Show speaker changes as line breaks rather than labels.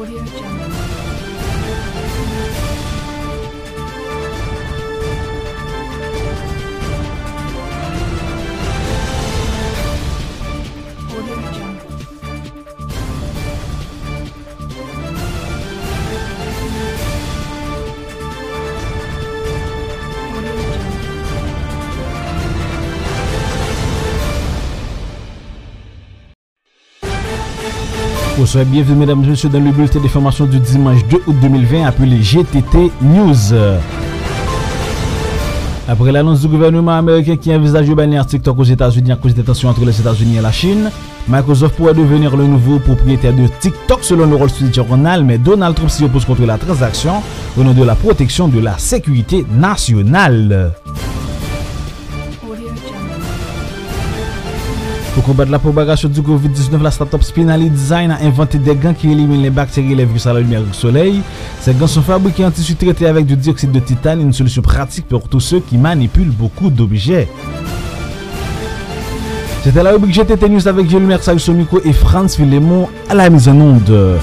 Audio Jungle. Bonsoir, bienvenue mesdames et messieurs dans le bulletin d'information du dimanche 2 août 2020 appelé GTT News. Après l'annonce du gouvernement américain qui envisage de bannir TikTok aux États-Unis à cause des tensions entre les États-Unis et la Chine, Microsoft pourrait devenir le nouveau propriétaire de TikTok selon le Wall Street Journal, mais Donald Trump s'y oppose contre la transaction au nom de la protection de la sécurité nationale. Pour combattre la propagation du Covid-19, la start-up Spinally Design a inventé des gants qui éliminent les bactéries et les virus à la lumière du soleil. Ces gants sont fabriqués en tissu traité avec du dioxyde de titane, une solution pratique pour tous ceux qui manipulent beaucoup d'objets. C'était la rubrique GTT News avec Gilles au micro et Franz Villemont à la mise en onde.